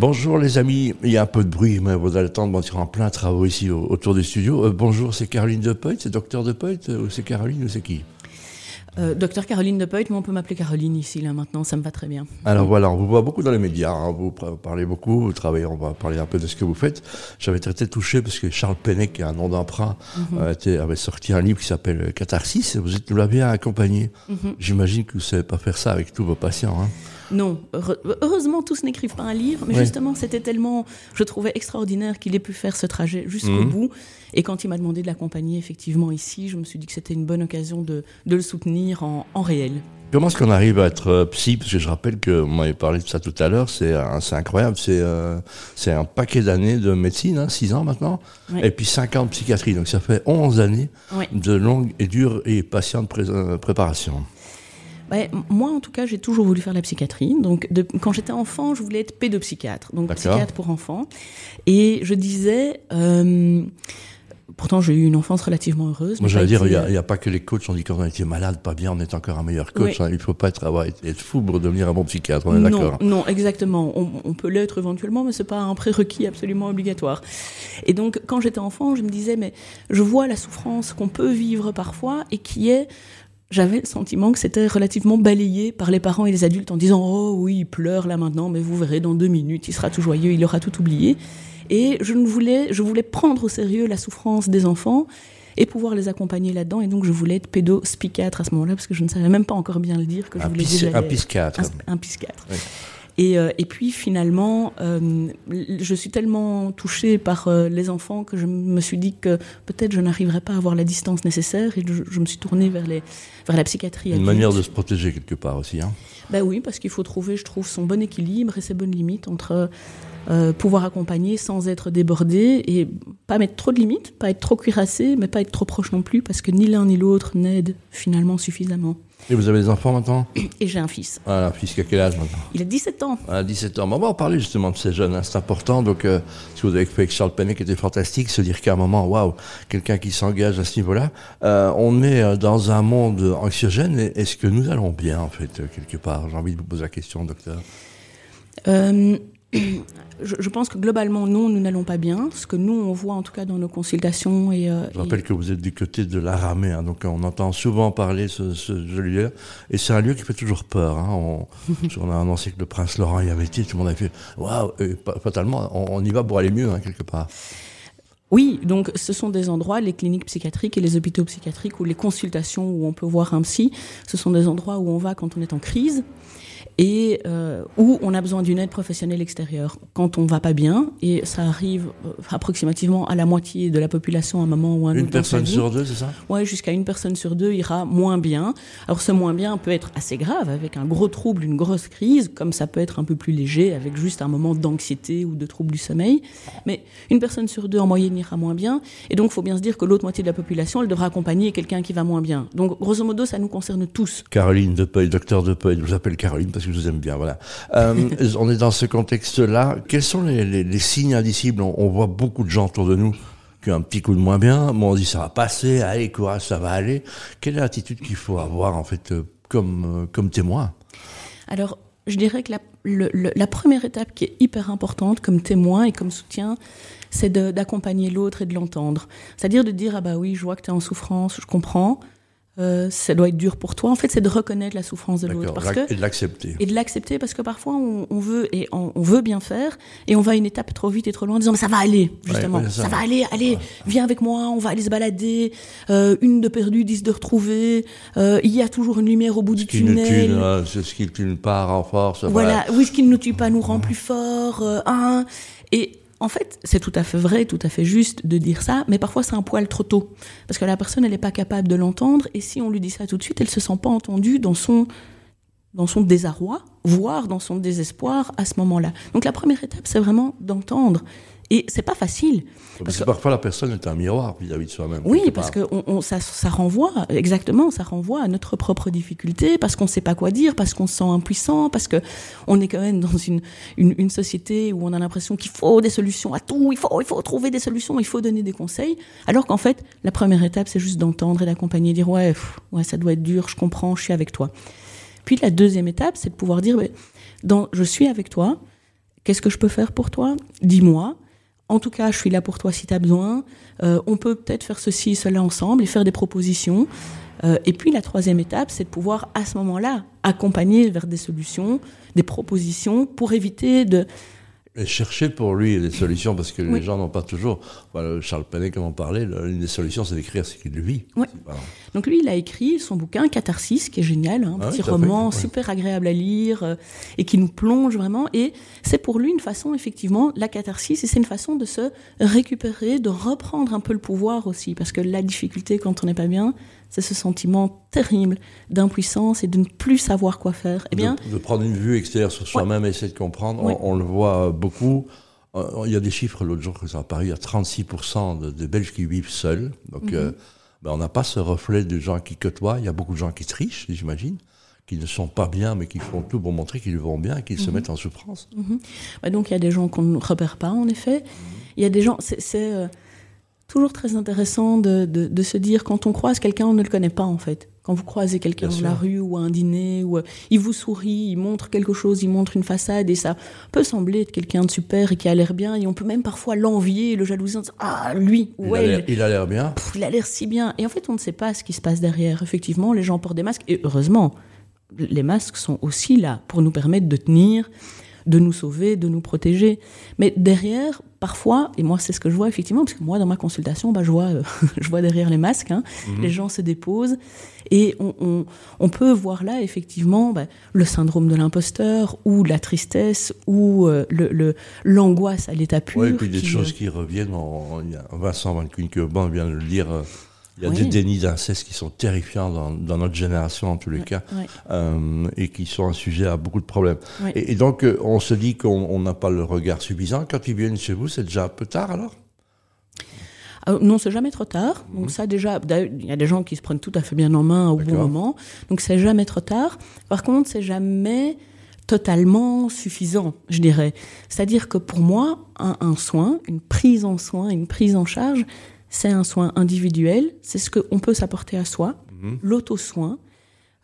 Bonjour les amis, il y a un peu de bruit, mais vous allez attendre, on en plein travaux ici autour du studio. Euh, bonjour, c'est Caroline De Poit, c'est docteur De Poit, ou c'est Caroline ou c'est qui euh, docteur Caroline De Poit, mais on peut m'appeler Caroline ici, là maintenant, ça me va très bien. Alors voilà, on vous voit beaucoup dans les médias, hein. vous parlez beaucoup, vous travaillez, on va parler un peu de ce que vous faites. J'avais été touché parce que Charles Pennec, qui a un nom d'emprunt, mhm. euh, avait sorti un livre qui s'appelle Catharsis, vous êtes, nous l'avez accompagné. Mhm. J'imagine que vous ne savez pas faire ça avec tous vos patients. Hein. Non, heureusement, tous n'écrivent pas un livre, mais justement, c'était tellement, je trouvais extraordinaire qu'il ait pu faire ce trajet jusqu'au mhm. bout. Et quand il m'a demandé de l'accompagner effectivement ici, je me suis dit que c'était une bonne occasion de, le soutenir en, réel. Comment est-ce qu'on arrive à être euh, psy? Parce que je rappelle que vous m'avez parlé de ça tout à l'heure, c'est incroyable, euh, c'est un paquet d'années de médecine, 6 hein, ans maintenant, et puis 5 ans de psychiatrie, donc ça fait 11 années de longue et dure et patiente préparation. Moi, en tout cas, j'ai toujours voulu faire la psychiatrie. Donc, quand j'étais enfant, je voulais être pédopsychiatre, donc psychiatre pour enfants. Et je disais. Euh, pourtant, j'ai eu une enfance relativement heureuse. Moi, j'allais dire, il n'y a, pas que les coachs, on dit qu'on a été malade, pas bien, on est encore un meilleur coach. Hein. il ne faut pas être, avoir, être fou pour devenir un bon psychiatre, on est d'accord. Non, exactement. On, peut l'être éventuellement, mais ce n'est pas un prérequis absolument obligatoire. Et donc, quand j'étais enfant, je me disais, mais je vois la souffrance qu'on peut vivre parfois et qui est j'avais le sentiment que c'était relativement balayé par les parents et les adultes en disant Oh oui, il pleure là maintenant, mais vous verrez dans deux minutes, il sera tout joyeux, il aura tout oublié. Et je, ne voulais, je voulais prendre au sérieux la souffrance des enfants et pouvoir les accompagner là-dedans. Et donc, je voulais être pédospicatre à ce moment-là, parce que je ne savais même pas encore bien le dire que je voulais déjà. Un piscatre. Un, un piscatre. Euh, et, puis finalement, euh, je suis tellement touchée par euh, les enfants que je me suis dit que peut-être je n'arriverais pas à avoir la distance nécessaire et je, me suis tournée vers, les, vers la psychiatrie. Une manière de se protéger quelque part aussi. Hein. Ben oui, parce qu'il faut trouver, je trouve, son bon équilibre et ses bonnes limites entre pouvoir accompagner sans être débordé et pas mettre trop de limites, pas être trop cuirassé, mais pas être trop proche non plus, parce que ni l'un ni l'autre n'aide finalement suffisamment. Et vous avez des enfants maintenant? Et j'ai un fils. Ah, un fils qui a quel âge maintenant? Il a 17 ans. Ah, 17 ans. on va en parler justement de ces jeunes, hein, c'est important. Donc, euh, ce que vous avez fait avec Charles Penet qui était fantastique, se dire qu'à un moment, waouh, quelqu'un qui s'engage à ce niveau-là. Euh, on est euh, dans un monde anxiogène. Est-ce que nous allons bien, en fait, quelque part? J'ai envie de vous poser la question, docteur. je, pense que globalement, non, nous n'allons pas bien. Ce que nous, on voit en tout cas dans nos consultations. Et, euh, je rappelle que vous êtes du côté de l'Aramée, hein, donc on entend souvent parler de ce, ce, lieu. Et c'est un lieu qui fait toujours peur. Hein. On, on, a annoncé que le prince Laurent y avait été, tout le monde a fait waouh, fatalement, on, y va pour aller mieux, hein, quelque part. Oui, donc ce sont des endroits, les cliniques psychiatriques et les hôpitaux psychiatriques ou les consultations où on peut voir un psy, ce sont des endroits où on va quand on est en crise et euh, où on a besoin d'une aide professionnelle extérieure quand on va pas bien et ça arrive euh, approximativement à la moitié de la population à un moment ou un autre. Une personne sur deux, c'est ça? Ouais, jusqu'à une personne sur deux ira moins bien. Alors ce moins bien peut être assez grave avec un gros trouble, une grosse crise, comme ça peut être un peu plus léger avec juste un moment d'anxiété ou de trouble du sommeil. Mais une personne sur deux en moyenne ira moins bien et donc il faut bien se dire que l'autre moitié de la population, elle devra accompagner quelqu'un qui va moins bien. Donc grosso modo, ça nous concerne tous. Caroline Depeuil, docteur Depeuil, je vous appelle Caroline parce que vous aime bien. Euh, on est dans ce contexte-là. Quels sont les, signes indicibles? On, voit beaucoup de gens autour de nous qui ont un petit coup de moins bien. On dit ça va passer, allez courage, ça va aller. Quelle est l'attitude qu'il faut avoir en fait euh, comme, euh, comme témoin? Alors, je dirais que la, la, première étape qui est hyper importante comme témoin et comme soutien, c'est d'accompagner l'autre et de l'entendre. C'est-à-dire de dire, ah bah oui, je vois que tu es en souffrance, je comprends, euh, ça doit être dur pour toi. En fait, c'est de reconnaître la souffrance de l'autre. Et de l'accepter. Et de l'accepter parce que parfois on, veut et on, veut bien faire et on va une étape trop vite et trop loin en disant mais ça va aller justement, ça. va aller, allez, viens avec moi, on va aller se balader. Euh, une de perdue, dix de retrouvée. Euh, il y a toujours une lumière au bout du tunnel. Tue, ce qui ne tue pas en force. Voilà, oui, ce qui ne nous tue pas nous rend plus fort. un et en fait, c'est tout à fait vrai, tout à fait juste de dire ça, mais parfois c'est un poil trop tôt. Parce que la personne, elle n'est pas capable de l'entendre, et si on lui dit ça tout de suite, elle se sent pas entendue dans son, dans son désarroi, voire dans son désespoir à ce moment-là. Donc la première étape, c'est vraiment d'entendre et c'est pas facile. Parce que parfois la personne est un miroir vis-à-vis de soi-même. Oui, parce que on, ça, ça, renvoie, exactement, ça renvoie à notre propre difficulté, parce qu'on ne sait pas quoi dire, parce qu'on se sent impuissant, parce que on est quand même dans une, une, une société où on a l'impression qu'il faut des solutions à tout, il faut, il faut trouver des solutions, il faut donner des conseils, alors qu'en fait, la première étape, c'est juste d'entendre et d'accompagner, dire ouais, ouais, ça doit être dur, je comprends, je suis avec toi. Puis la deuxième étape, c'est de pouvoir dire, dans, je suis avec toi, Qu'est-ce que je peux faire pour toi? Dis-moi. En tout cas, je suis là pour toi si tu as besoin. Euh, on peut peut-être faire ceci, cela ensemble et faire des propositions. Euh, et puis la troisième étape, c'est de pouvoir à ce moment-là accompagner vers des solutions, des propositions pour éviter de et chercher pour lui des solutions, parce que les gens n'ont pas toujours. Voilà, Charles Penet, comme on parlait, l'une des solutions, c'est d'écrire ce qu'il vit. Oui. Donc lui, il a écrit son bouquin Catharsis, qui est génial, un hein, petit roman super agréable à lire euh, et qui nous plonge vraiment. Et c'est pour lui une façon, effectivement, la catharsis, et c'est une façon de se récupérer, de reprendre un peu le pouvoir aussi, parce que la difficulté quand on n'est pas bien, c'est ce sentiment terrible d'impuissance et de ne plus savoir quoi faire. Eh bien, de, prendre une vue extérieure sur soi-même et essayer de comprendre. On, le voit beaucoup. Euh, il y a des chiffres l'autre jour que ça a apparu, il y a 36% de, Belges qui vivent seuls. Donc, mhm. euh, ben, on n'a pas ce reflet de gens qui côtoient. Il y a beaucoup de gens qui trichent, j'imagine qui ne sont pas bien, mais qui font tout pour montrer qu'ils vont bien, qu'ils se mhm. mettent en souffrance. Mhm. donc il y a des gens qu'on ne repère pas, en effet. Il y a des gens, c'est euh, toujours très intéressant de, de, se dire quand on croise quelqu'un, on ne le connaît pas en fait. Quand vous croisez quelqu'un dans la rue ou à un dîner, ou euh, il vous sourit, il montre quelque chose, il montre une façade et ça peut sembler être quelqu'un de super et qui a l'air bien et on peut même parfois l'envier, le jalouser en disant ah lui ou elle, il a l'air bien, il a l'air si bien et en fait on ne sait pas ce qui se passe derrière. Effectivement, les gens portent des masques et heureusement les masques sont aussi là pour nous permettre de tenir de nous sauver, de nous protéger. Mais derrière, parfois, et moi c'est ce que je vois effectivement, parce que moi dans ma consultation, bah, je, vois, euh, je vois derrière les masques, hein, mhm. les gens se déposent, et on, on, peut voir là effectivement bah, le syndrome de l'imposteur, ou la tristesse, ou euh, le l'angoisse à l'état pur. Oui, et puis des choses euh, qui reviennent, en, Vincent Van Quinqueban vient de le dire il y a des dénis d'inceste qui sont terrifiants dans, notre génération, en tous les cas, euh, et qui sont un sujet à beaucoup de problèmes. Et, donc, euh, on se dit qu'on n'a pas le regard suffisant. Quand ils viennent chez vous, c'est déjà un peu tard alors? Euh, non, c'est jamais trop tard. Donc mhm. ça déjà, il y a des gens qui se prennent tout à fait bien en main au bon moment. Donc c'est jamais trop tard. Par contre, c'est jamais totalement suffisant, je dirais. C'est-à-dire que pour moi, un, un, soin, une prise en soin, une prise en charge, c'est un soin individuel, c'est ce qu'on peut s'apporter à soi, mhm. l'auto-soin.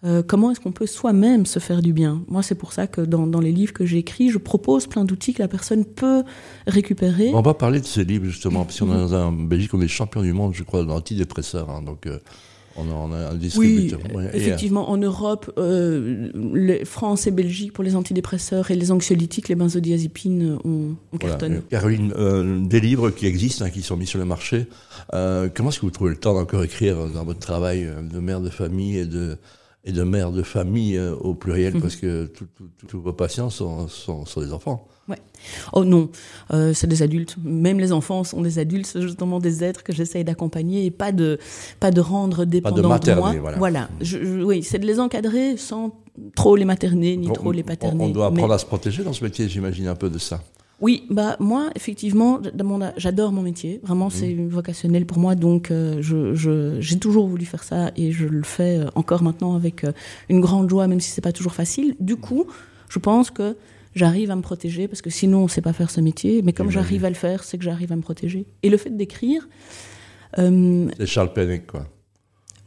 Euh, comment est-ce qu'on peut soi-même se faire du bien? Moi, c'est pour ça que dans, les livres que j'écris, je propose plein d'outils que la personne peut récupérer. On va parler de ces livres justement, parce qu'on est en Belgique, on est champion du monde, je crois, d'antidépresseurs. Hein, donc, euh, on a, un distributeur. Oui, effectivement, en Europe, euh, France et Belgique pour les antidépresseurs et les anxiolytiques, les benzodiazépines, on, on cartonne. Caroline, euh, des livres qui existent, hein, qui sont mis sur le marché. Euh, comment est-ce que vous trouvez le temps d'encore écrire dans votre travail de mère de famille et de et de mère de famille au pluriel, mhm. parce que tous vos patients sont, sont, sont des enfants. Ouais. Oh non, euh, c'est des adultes. Même les enfants sont des adultes, c'est justement des êtres que j'essaye d'accompagner et pas de pas de rendre dépendants de, moi. Voilà. voilà. Je, oui, c'est de les encadrer sans trop les materner ni trop les paterner. On, doit apprendre à se protéger dans ce métier, j'imagine un peu de ça. Oui, bah moi effectivement, j'adore mon métier. Vraiment, c'est mmh. vocationnel pour moi, donc euh, je j'ai toujours voulu faire ça et je le fais euh, encore maintenant avec euh, une grande joie, même si c'est pas toujours facile. Du coup, je pense que j'arrive à me protéger parce que sinon on ne sait pas faire ce métier. Mais comme j'arrive à le faire, c'est que j'arrive à me protéger. Et le fait d'écrire. Euh, c'est Charles Penick, quoi.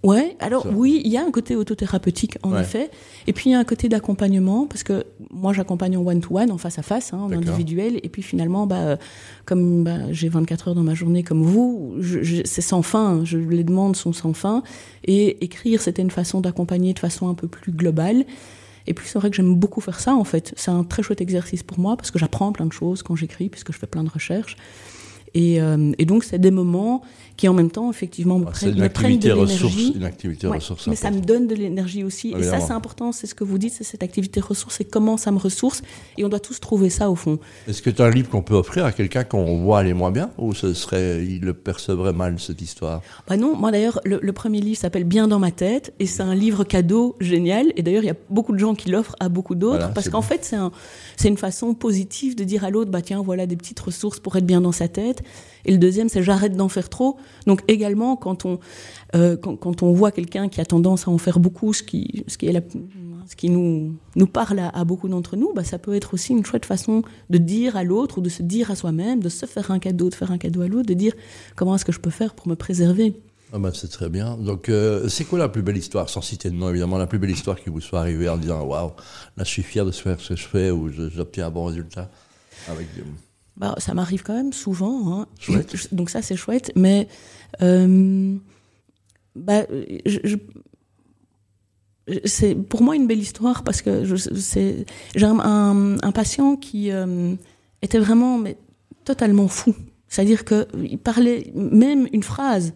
Ouais, alors oui, il y a un côté autothérapeutique en effet, et puis il y a un côté d'accompagnement parce que moi j'accompagne en one to one, en face à face, hein, en individuel, et puis finalement, bah, comme bah, j'ai 24 heures dans ma journée comme vous, c'est sans fin, je, les demandes sont sans fin, et écrire c'était une façon d'accompagner de façon un peu plus globale. Et puis c'est vrai que j'aime beaucoup faire ça en fait. C'est un très chouette exercice pour moi parce que j'apprends plein de choses quand j'écris puisque je fais plein de recherches. Et, euh, et donc c'est des moments qui en même temps, effectivement, me, ah, prennent, de l'énergie. Une activité ressource. Mais ça me donne de l'énergie aussi. Et ça, c'est important, c'est ce que vous dites, c'est cette activité ressource et comment ça me ressource. Et on doit tous trouver ça au fond. Est-ce que tu as un livre qu'on peut offrir à quelqu'un qu'on voit aller moins bien Ou ce serait, il le percevrait mal, cette histoire? Bah Non, moi d'ailleurs, le, premier livre s'appelle Bien dans ma tête. Et c'est un livre cadeau génial. Et d'ailleurs, il y a beaucoup de gens qui l'offrent à beaucoup d'autres. parce qu'en fait, c'est un, une façon positive de dire à l'autre, bah tiens, voilà des petites ressources pour être bien dans sa tête. Et le deuxième, c'est j'arrête d'en faire trop. Donc également, quand on, euh, quand, on voit quelqu'un qui a tendance à en faire beaucoup, ce qui, ce qui, est ce qui nous, nous parle à, beaucoup d'entre nous, bah, ça peut être aussi une chouette façon de dire à l'autre ou de se dire à soi-même, de se faire un cadeau, de faire un cadeau à l'autre, de dire comment est-ce que je peux faire pour me préserver. Ah bah c'est très bien. Donc, euh, c'est quoi la plus belle histoire, sans citer de nom évidemment, la plus belle histoire qui vous soit arrivée en disant waouh, là je suis fier de faire ce que je fais ou j'obtiens un bon résultat Avec bah, ça m'arrive quand même souvent. Hein. Chouette. Donc ça, c'est chouette. Mais euh, bah, je, c'est pour moi une belle histoire parce que j'ai un, un, patient qui euh, était vraiment mais, totalement fou. C'est-à-dire qu'il parlait même une phrase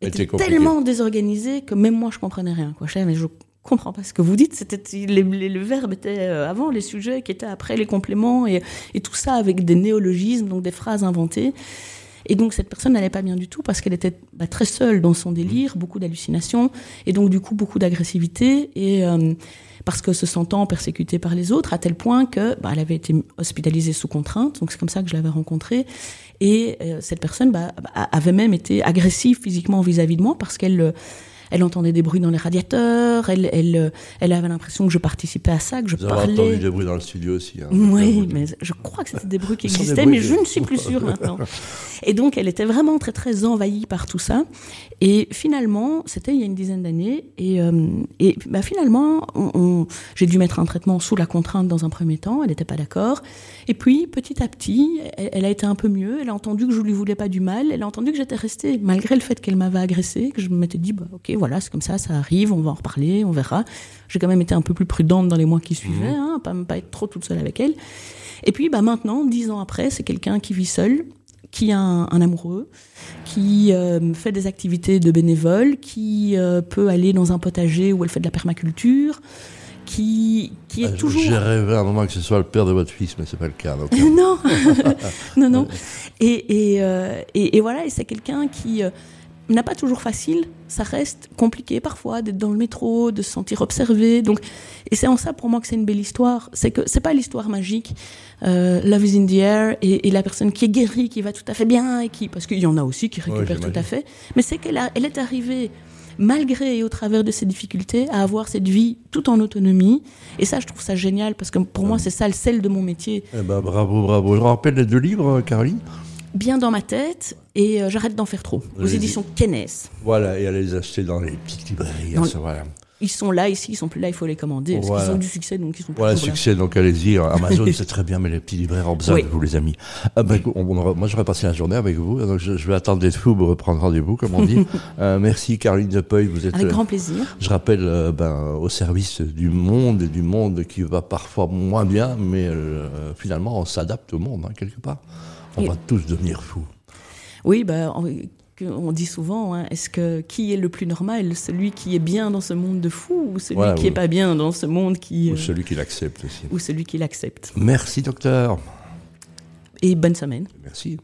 était, tellement désorganisée que même moi je comprenais rien. Quoi. Je mais je comprends pas ce que vous dites. C'était les, le verbe était euh, avant, les sujets qui étaient après, les compléments et, et tout ça avec des néologismes, donc des phrases inventées. Et donc cette personne n'allait pas bien du tout parce qu'elle était bah, très seule dans son délire, beaucoup d'hallucinations et donc du coup beaucoup d'agressivité et euh, parce que se sentant persécutée par les autres à tel point que bah, elle avait été hospitalisée sous contrainte. Donc c'est comme ça que je l'avais rencontrée et euh, cette personne bah, avait même été agressive physiquement vis-à-vis de moi parce qu'elle elle entendait des bruits dans les radiateurs, elle, elle, euh, elle avait l'impression que je participais à ça, que je Vous parlais. Avez entendu des bruits dans le studio aussi. Hein, oui, mais je crois que c'était des bruits qui existaient, mais je ne suis plus sûre maintenant. Et donc, elle était vraiment très, très envahie par tout ça. Et finalement, c'était il y a une dizaine d'années, et, euh, et bah, finalement, j'ai dû mettre un traitement sous la contrainte dans un premier temps, elle n'était pas d'accord. Et puis, petit à petit, elle, elle, a été un peu mieux, elle a entendu que je lui voulais pas du mal, elle a entendu que j'étais restée, malgré le fait qu'elle m'avait agressée, que je m'étais dit, bah, ok, voilà, c'est comme ça, ça arrive, on va en reparler, on verra. J'ai quand même été un peu plus prudente dans les mois qui suivaient, mmh. hein, pas, pas être trop toute seule avec elle. Et puis, bah, maintenant, dix ans après, c'est quelqu'un qui vit seul, qui a un, un amoureux, qui euh, fait des activités de bénévole, qui euh, peut aller dans un potager où elle fait de la permaculture, qui, qui est Ah, toujours... J'ai rêvé à un moment que ce soit le père de votre fils, mais c'est pas le cas. donc. non, non, non. Et, et, euh, et, et voilà, et c'est quelqu'un qui n'a pas toujours facile. Ça reste compliqué parfois d'être dans le métro, de se sentir observé. Donc, et c'est en ça pour moi que c'est une belle histoire. C'est que c'est pas l'histoire magique. Euh, Love is in the air et, et, la personne qui est guérie, qui va tout à fait bien et qui, parce qu'il y en a aussi qui récupèrent Ouais, tout à fait. Mais c'est qu'elle elle est arrivée malgré et au travers de ses difficultés, à avoir cette vie tout en autonomie. Et ça, je trouve ça génial, parce que pour moi, c'est ça le sel de mon métier. Eh ben, bravo, bravo. Je rappelle les deux livres, Caroline Bien dans ma tête, et euh, j'arrête d'en faire trop, aux Allez-y. éditions Kennes. Voilà, et allez les acheter dans les petites librairies. Dans hein, le- ça, voilà. Ils sont là, ici, ils sont plus là, il faut les commander, parce Voilà. qu'ils ont du succès, donc ils sont plus Voilà, succès, donc allez-y. Amazon, c'est très bien, mais les petits libraires en besoin Oui. de vous, les amis. Ah ben, on- on moi, j'aurais passé la journée avec vous, donc je, je vais attendre d'être fou pour reprendre rendez-vous, comme on dit. Euh, merci, Caroline Depeuil. Vous êtes, Avec euh, grand plaisir. je rappelle, euh, ben, au service du monde du monde qui va parfois moins bien, mais finalement, on s'adapte au monde, hein, quelque part. On va tous devenir fous. Oui, bah, on, dit souvent, hein, est-ce que qui est le plus normal? Celui qui est bien dans ce monde de fous ou celui qui oui. est pas bien dans ce monde qui. Ou euh, celui qui l'accepte aussi. ou celui qui l'accepte Merci, docteur. Et bonne semaine. Merci.